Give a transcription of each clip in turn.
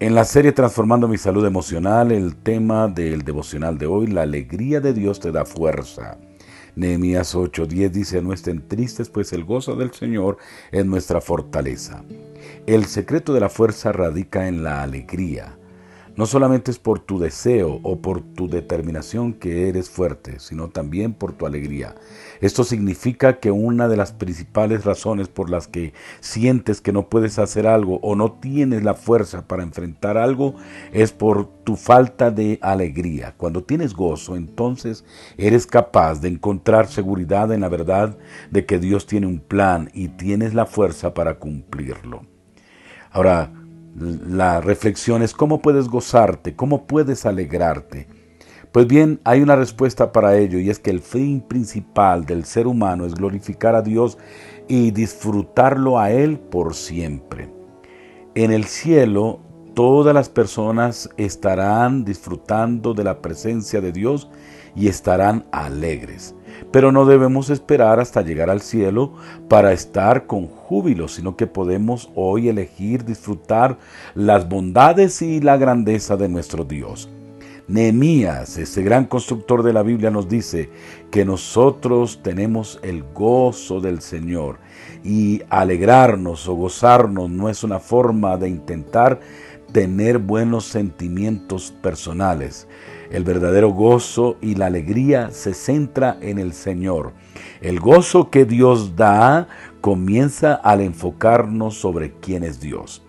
En la serie Transformando mi salud emocional, el tema del devocional de hoy, la alegría de Dios te da fuerza. Nehemías 8:10 dice, no estén tristes, pues el gozo del Señor es nuestra fortaleza. El secreto de la fuerza radica en la alegría. No solamente es por tu deseo o por tu determinación que eres fuerte, sino también por tu alegría. Esto significa que una de las principales razones por las que sientes que no puedes hacer algo o no tienes la fuerza para enfrentar algo es por tu falta de alegría. Cuando tienes gozo, entonces eres capaz de encontrar seguridad en la verdad de que Dios tiene un plan y tienes la fuerza para cumplirlo. Ahora, la reflexión es cómo puedes gozarte, cómo puedes alegrarte. Pues bien, hay una respuesta para ello y es que el fin principal del ser humano es glorificar a Dios y disfrutarlo a Él por siempre. En el cielo, todas las personas estarán disfrutando de la presencia de Dios y estarán alegres. Pero no debemos esperar hasta llegar al cielo para estar con júbilo, sino que podemos hoy elegir disfrutar las bondades y la grandeza de nuestro Dios. Nehemías, ese gran constructor de la Biblia, nos dice que nosotros tenemos el gozo del Señor y alegrarnos o gozarnos no es una forma de intentar tener buenos sentimientos personales. El verdadero gozo y la alegría se centra en el Señor. El gozo que Dios da comienza al enfocarnos sobre quién es Dios.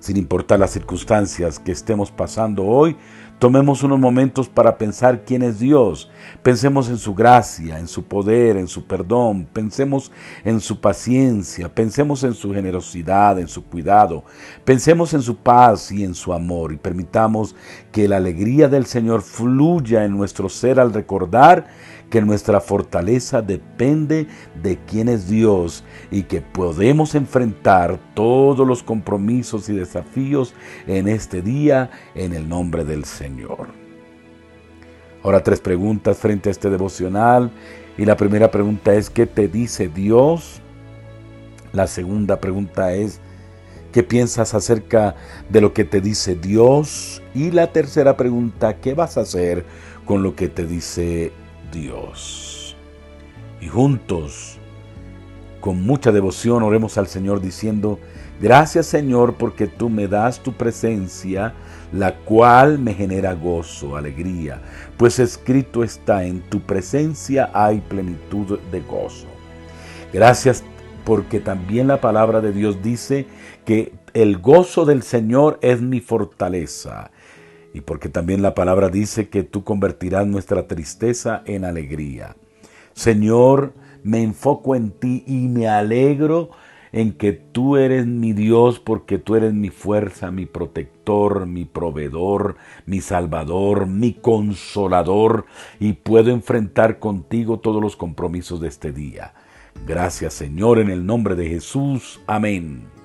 Sin importar las circunstancias que estemos pasando hoy, Tomemos unos momentos para pensar quién es Dios. Pensemos en su gracia, en su poder, en su perdón. Pensemos en su paciencia. Pensemos en su generosidad, en su cuidado. Pensemos en su paz y en su amor. Y permitamos que la alegría del Señor fluya en nuestro ser al recordar que nuestra fortaleza depende de quién es Dios y que podemos enfrentar todos los compromisos y desafíos en este día en el nombre del Señor. Ahora tres preguntas frente a este devocional y la primera pregunta es ¿qué te dice Dios? La segunda pregunta es ¿qué piensas acerca de lo que te dice Dios? Y la tercera pregunta, ¿qué vas a hacer con lo que te dice Dios. Y juntos, con mucha devoción, oremos al Señor diciendo, gracias Señor porque tú me das tu presencia, la cual me genera gozo, alegría, pues escrito está, en tu presencia hay plenitud de gozo. Gracias porque también la palabra de Dios dice que el gozo del Señor es mi fortaleza y porque también la palabra dice que tú convertirás nuestra tristeza en alegría. Señor, me enfoco en ti y me alegro en que tú eres mi Dios porque tú eres mi fuerza, mi protector, mi proveedor, mi salvador, mi consolador y puedo enfrentar contigo todos los compromisos de este día. Gracias Señor en el nombre de Jesús. Amén.